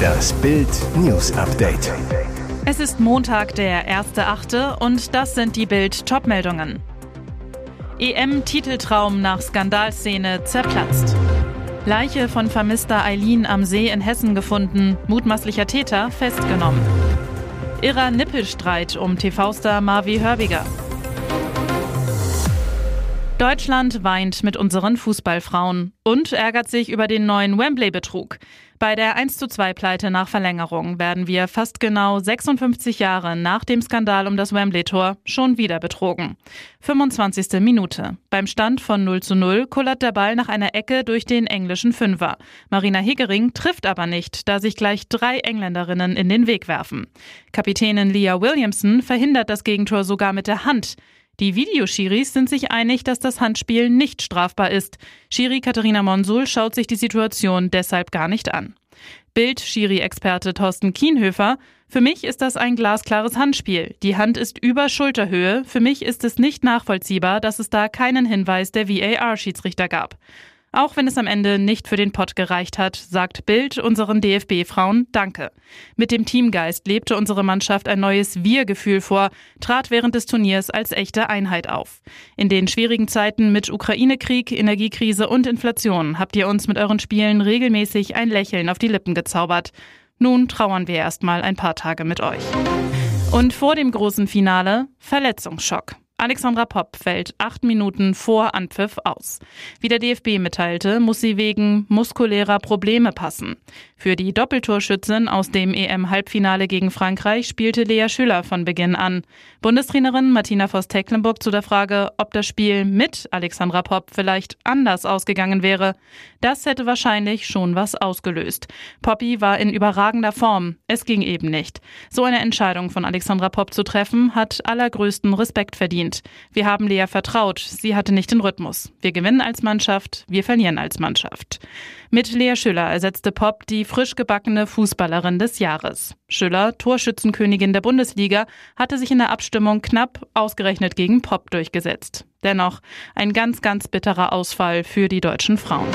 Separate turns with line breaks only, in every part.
Das Bild News Update.
Es ist Montag, der 1.8. und das sind die Bild Topmeldungen. EM-Titeltraum nach Skandalszene zerplatzt. Leiche von vermisster Eileen am See in Hessen gefunden, mutmaßlicher Täter festgenommen. Irrer Nippelstreit um TV-Star Marvi Hörbiger. Deutschland weint mit unseren Fußballfrauen und ärgert sich über den neuen Wembley-Betrug. Bei der 1-2-Pleite nach Verlängerung werden wir fast genau 56 Jahre nach dem Skandal um das Wembley-Tor schon wieder betrogen. 25. Minute. Beim Stand von 0 zu 0 kullert der Ball nach einer Ecke durch den englischen Fünfer. Marina Hegering trifft aber nicht, da sich gleich drei Engländerinnen in den Weg werfen. Kapitänin Leah Williamson verhindert das Gegentor sogar mit der Hand. Die Videoschiris sind sich einig, dass das Handspiel nicht strafbar ist. Schiri Katharina Monsul schaut sich die Situation deshalb gar nicht an. Bild-Schiri-Experte Thorsten Kienhöfer. Für mich ist das ein glasklares Handspiel. Die Hand ist über Schulterhöhe. Für mich ist es nicht nachvollziehbar, dass es da keinen Hinweis der VAR-Schiedsrichter gab. Auch wenn es am Ende nicht für den Pott gereicht hat, sagt Bild unseren DFB-Frauen Danke. Mit dem Teamgeist lebte unsere Mannschaft ein neues Wir-Gefühl vor, trat während des Turniers als echte Einheit auf. In den schwierigen Zeiten mit Ukraine-Krieg, Energiekrise und Inflation habt ihr uns mit euren Spielen regelmäßig ein Lächeln auf die Lippen gezaubert. Nun trauern wir erstmal ein paar Tage mit euch. Und vor dem großen Finale Verletzungsschock. Alexandra Popp fällt acht Minuten vor Anpfiff aus. Wie der DFB mitteilte, muss sie wegen muskulärer Probleme passen. Für die Doppeltorschützin aus dem EM-Halbfinale gegen Frankreich spielte Lea Schüller von Beginn an. Bundestrainerin Martina Voss-Tecklenburg zu der Frage, ob das Spiel mit Alexandra Popp vielleicht anders ausgegangen wäre. Das hätte wahrscheinlich schon was ausgelöst. Poppy war in überragender Form. Es ging eben nicht. So eine Entscheidung von Alexandra Popp zu treffen, hat allergrößten Respekt verdient. Wir haben Lea vertraut. Sie hatte nicht den Rhythmus. Wir gewinnen als Mannschaft, wir verlieren als Mannschaft. Mit Lea Schüller ersetzte Pop die frisch gebackene Fußballerin des Jahres. Schüller, Torschützenkönigin der Bundesliga, hatte sich in der Abstimmung knapp ausgerechnet gegen Pop durchgesetzt. Dennoch ein ganz, ganz bitterer Ausfall für die deutschen Frauen.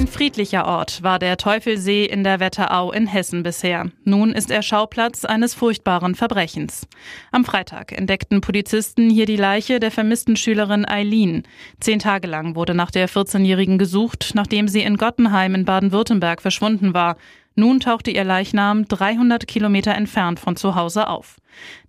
Ein friedlicher Ort war der Teufelsee in der Wetterau in Hessen bisher. Nun ist er Schauplatz eines furchtbaren Verbrechens. Am Freitag entdeckten Polizisten hier die Leiche der vermissten Schülerin Eileen. Zehn Tage lang wurde nach der 14-Jährigen gesucht, nachdem sie in Gottenheim in Baden-Württemberg verschwunden war. Nun tauchte ihr Leichnam 300 Kilometer entfernt von zu Hause auf.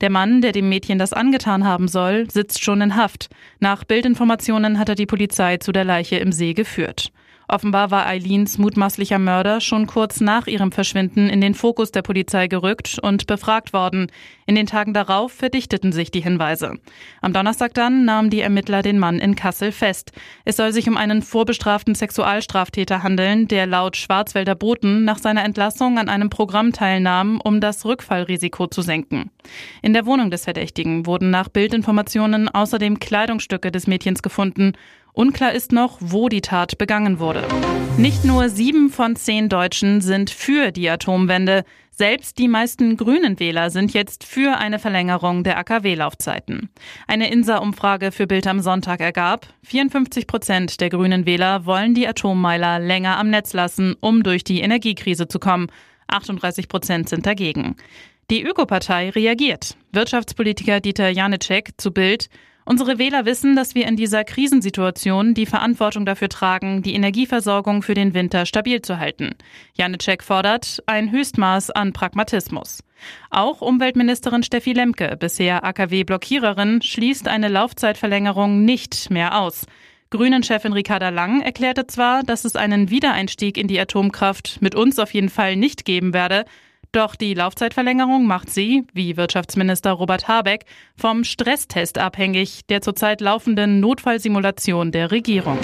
Der Mann, der dem Mädchen das angetan haben soll, sitzt schon in Haft. Nach Bildinformationen hat er die Polizei zu der Leiche im See geführt. Offenbar war Eileens mutmaßlicher Mörder schon kurz nach ihrem Verschwinden in den Fokus der Polizei gerückt und befragt worden. In den Tagen darauf verdichteten sich die Hinweise. Am Donnerstag dann nahmen die Ermittler den Mann in Kassel fest. Es soll sich um einen vorbestraften Sexualstraftäter handeln, der laut Schwarzwälder Boten nach seiner Entlassung an einem Programm teilnahm, um das Rückfallrisiko zu senken. In der Wohnung des Verdächtigen wurden nach Bildinformationen außerdem Kleidungsstücke des Mädchens gefunden Unklar ist noch, wo die Tat begangen wurde. Nicht nur sieben von zehn Deutschen sind für die Atomwende. Selbst die meisten grünen Wähler sind jetzt für eine Verlängerung der AKW-Laufzeiten. Eine INSA-Umfrage für Bild am Sonntag ergab, 54 Prozent der grünen Wähler wollen die Atommeiler länger am Netz lassen, um durch die Energiekrise zu kommen. 38 Prozent sind dagegen. Die Ökopartei reagiert. Wirtschaftspolitiker Dieter Janicek zu Bild Unsere Wähler wissen, dass wir in dieser Krisensituation die Verantwortung dafür tragen, die Energieversorgung für den Winter stabil zu halten. Janecek fordert ein Höchstmaß an Pragmatismus. Auch Umweltministerin Steffi Lemke, bisher AKW-Blockiererin, schließt eine Laufzeitverlängerung nicht mehr aus. Grünen-Chefin Ricarda Lang erklärte zwar, dass es einen Wiedereinstieg in die Atomkraft mit uns auf jeden Fall nicht geben werde, doch die Laufzeitverlängerung macht sie, wie Wirtschaftsminister Robert Habeck, vom Stresstest abhängig, der zurzeit laufenden Notfallsimulation der Regierung.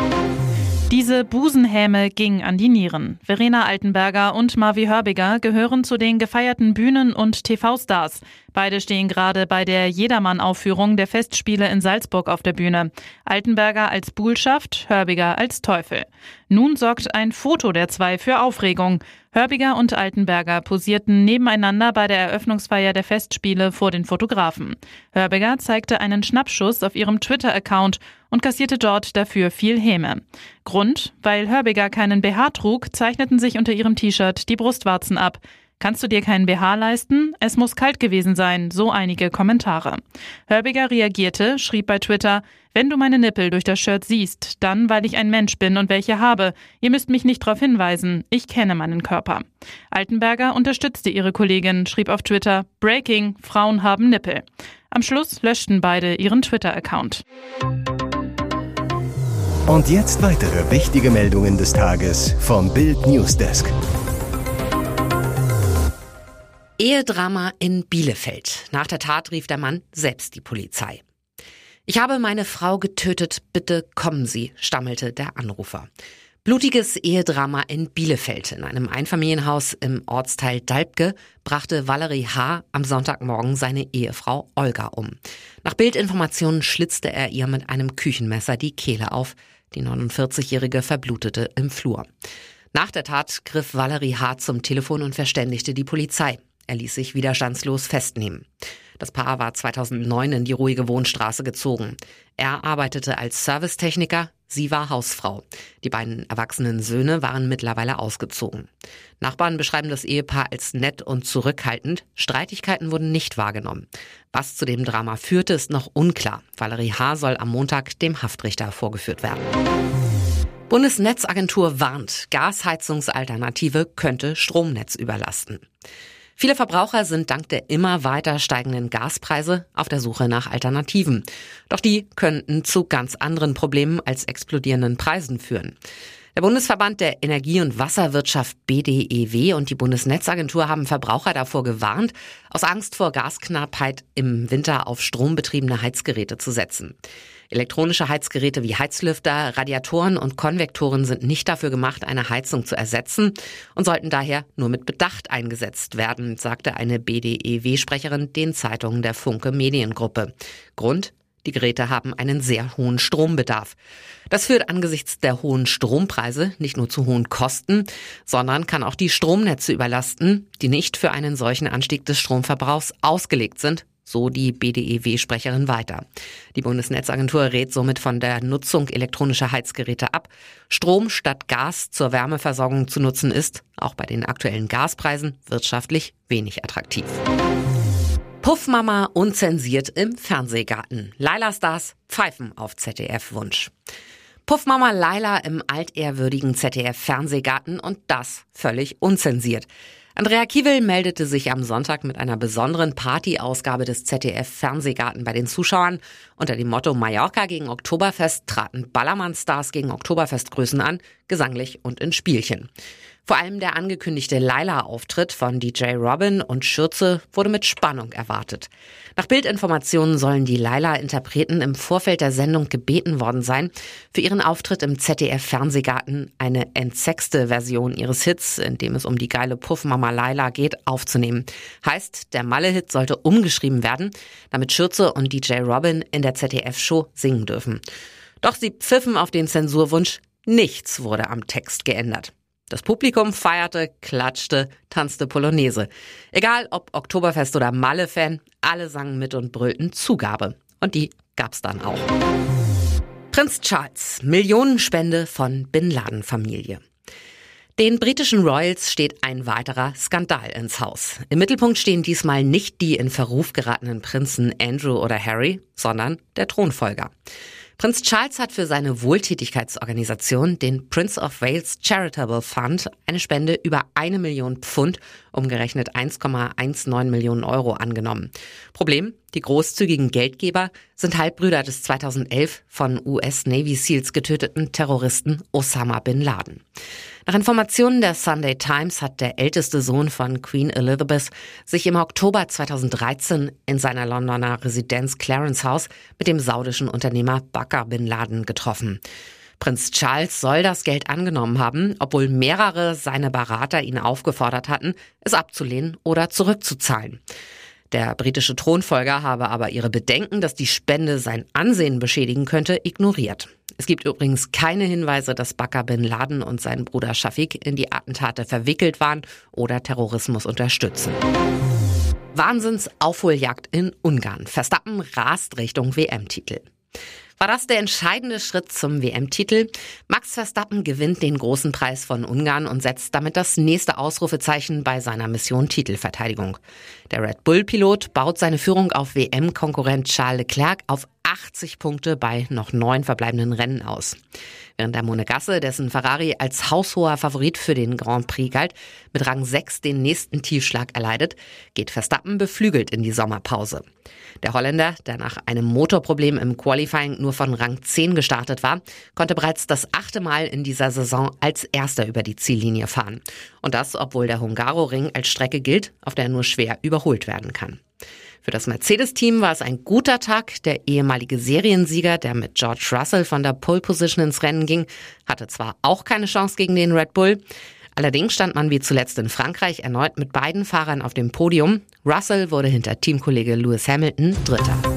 Diese Busenhäme ging an die Nieren. Verena Altenberger und Marvi Hörbiger gehören zu den gefeierten Bühnen- und TV-Stars. Beide stehen gerade bei der Jedermann-Aufführung der Festspiele in Salzburg auf der Bühne. Altenberger als Buhlschaft, Hörbiger als Teufel. Nun sorgt ein Foto der zwei für Aufregung. Hörbiger und Altenberger posierten nebeneinander bei der Eröffnungsfeier der Festspiele vor den Fotografen. Hörbiger zeigte einen Schnappschuss auf ihrem Twitter-Account und kassierte dort dafür viel Häme. Grund, weil Hörbiger keinen BH trug, zeichneten sich unter ihrem T-Shirt die Brustwarzen ab. Kannst du dir keinen BH leisten? Es muss kalt gewesen sein, so einige Kommentare. Hörbiger reagierte, schrieb bei Twitter, wenn du meine Nippel durch das Shirt siehst, dann weil ich ein Mensch bin und welche habe. Ihr müsst mich nicht darauf hinweisen, ich kenne meinen Körper. Altenberger unterstützte ihre Kollegin, schrieb auf Twitter, Breaking, Frauen haben Nippel. Am Schluss löschten beide ihren Twitter-Account.
Und jetzt weitere wichtige Meldungen des Tages vom Bild Newsdesk.
Ehedrama in Bielefeld. Nach der Tat rief der Mann selbst die Polizei. Ich habe meine Frau getötet, bitte kommen Sie, stammelte der Anrufer. Blutiges Ehedrama in Bielefeld. In einem Einfamilienhaus im Ortsteil Dalbke brachte Valerie H. am Sonntagmorgen seine Ehefrau Olga um. Nach Bildinformationen schlitzte er ihr mit einem Küchenmesser die Kehle auf. Die 49-Jährige verblutete im Flur. Nach der Tat griff Valerie H. zum Telefon und verständigte die Polizei. Er ließ sich widerstandslos festnehmen. Das Paar war 2009 in die ruhige Wohnstraße gezogen. Er arbeitete als Servicetechniker, sie war Hausfrau. Die beiden erwachsenen Söhne waren mittlerweile ausgezogen. Nachbarn beschreiben das Ehepaar als nett und zurückhaltend. Streitigkeiten wurden nicht wahrgenommen. Was zu dem Drama führte, ist noch unklar. Valerie H. soll am Montag dem Haftrichter vorgeführt werden. Bundesnetzagentur warnt, Gasheizungsalternative könnte Stromnetz überlasten. Viele Verbraucher sind dank der immer weiter steigenden Gaspreise auf der Suche nach Alternativen. Doch die könnten zu ganz anderen Problemen als explodierenden Preisen führen. Der Bundesverband der Energie- und Wasserwirtschaft BDEW und die Bundesnetzagentur haben Verbraucher davor gewarnt, aus Angst vor Gasknappheit im Winter auf strombetriebene Heizgeräte zu setzen. Elektronische Heizgeräte wie Heizlüfter, Radiatoren und Konvektoren sind nicht dafür gemacht, eine Heizung zu ersetzen und sollten daher nur mit Bedacht eingesetzt werden, sagte eine BDEW-Sprecherin den Zeitungen der Funke Mediengruppe. Grund? Die Geräte haben einen sehr hohen Strombedarf. Das führt angesichts der hohen Strompreise nicht nur zu hohen Kosten, sondern kann auch die Stromnetze überlasten, die nicht für einen solchen Anstieg des Stromverbrauchs ausgelegt sind, so die BDEW-Sprecherin weiter. Die Bundesnetzagentur rät somit von der Nutzung elektronischer Heizgeräte ab. Strom statt Gas zur Wärmeversorgung zu nutzen ist, auch bei den aktuellen Gaspreisen, wirtschaftlich wenig attraktiv. Puffmama unzensiert im Fernsehgarten. Laila Stars pfeifen auf ZDF-Wunsch. Puffmama Laila im altehrwürdigen ZDF-Fernsehgarten und das völlig unzensiert. Andrea Kiewel meldete sich am Sonntag mit einer besonderen Partyausgabe des ZDF Fernsehgarten bei den Zuschauern. Unter dem Motto Mallorca gegen Oktoberfest traten Ballermann-Stars gegen Oktoberfestgrößen an, gesanglich und in Spielchen. Vor allem der angekündigte Laila-Auftritt von DJ Robin und Schürze wurde mit Spannung erwartet. Nach Bildinformationen sollen die Laila-Interpreten im Vorfeld der Sendung gebeten worden sein, für ihren Auftritt im ZDF-Fernsehgarten eine entsexte Version ihres Hits, in dem es um die geile Puffmama Laila geht, aufzunehmen. Heißt, der Malle-Hit sollte umgeschrieben werden, damit Schürze und DJ Robin in der ZDF-Show singen dürfen. Doch sie pfiffen auf den Zensurwunsch, nichts wurde am Text geändert. Das Publikum feierte, klatschte, tanzte Polonaise. Egal ob Oktoberfest oder Malle-Fan, alle sangen mit und brüllten Zugabe. Und die gab's dann auch. Prinz Charles, Millionenspende von Bin Laden Familie. Den britischen Royals steht ein weiterer Skandal ins Haus. Im Mittelpunkt stehen diesmal nicht die in Verruf geratenen Prinzen Andrew oder Harry, sondern der Thronfolger. Prinz Charles hat für seine Wohltätigkeitsorganisation, den Prince of Wales Charitable Fund, eine Spende über eine Million Pfund, umgerechnet 1,19 Millionen Euro angenommen. Problem? Die großzügigen Geldgeber sind Halbbrüder des 2011 von US Navy SEALs getöteten Terroristen Osama bin Laden. Nach Informationen der Sunday Times hat der älteste Sohn von Queen Elizabeth sich im Oktober 2013 in seiner Londoner Residenz Clarence House mit dem saudischen Unternehmer Bakr bin Laden getroffen. Prinz Charles soll das Geld angenommen haben, obwohl mehrere seine Berater ihn aufgefordert hatten, es abzulehnen oder zurückzuzahlen. Der britische Thronfolger habe aber ihre Bedenken, dass die Spende sein Ansehen beschädigen könnte, ignoriert. Es gibt übrigens keine Hinweise, dass Bakr bin Laden und sein Bruder Shafiq in die Attentate verwickelt waren oder Terrorismus unterstützen. Wahnsinnsaufholjagd in Ungarn. Verstappen rast Richtung WM-Titel. War das der entscheidende Schritt zum WM-Titel? Max Verstappen gewinnt den großen Preis von Ungarn und setzt damit das nächste Ausrufezeichen bei seiner Mission Titelverteidigung. Der Red Bull-Pilot baut seine Führung auf WM-Konkurrent Charles Leclerc auf 80 Punkte bei noch neun verbleibenden Rennen aus. Während der Monegasse, dessen Ferrari als haushoher Favorit für den Grand Prix galt, mit Rang 6 den nächsten Tiefschlag erleidet, geht Verstappen beflügelt in die Sommerpause. Der Holländer, der nach einem Motorproblem im Qualifying nur von Rang 10 gestartet war, konnte bereits das achte Mal in dieser Saison als erster über die Ziellinie fahren. Und das, obwohl der Hungaroring als Strecke gilt, auf der nur schwer überholt werden kann. Für das Mercedes-Team war es ein guter Tag. Der ehemalige Seriensieger, der mit George Russell von der Pole Position ins Rennen ging, hatte zwar auch keine Chance gegen den Red Bull. Allerdings stand man wie zuletzt in Frankreich erneut mit beiden Fahrern auf dem Podium. Russell wurde hinter Teamkollege Lewis Hamilton Dritter.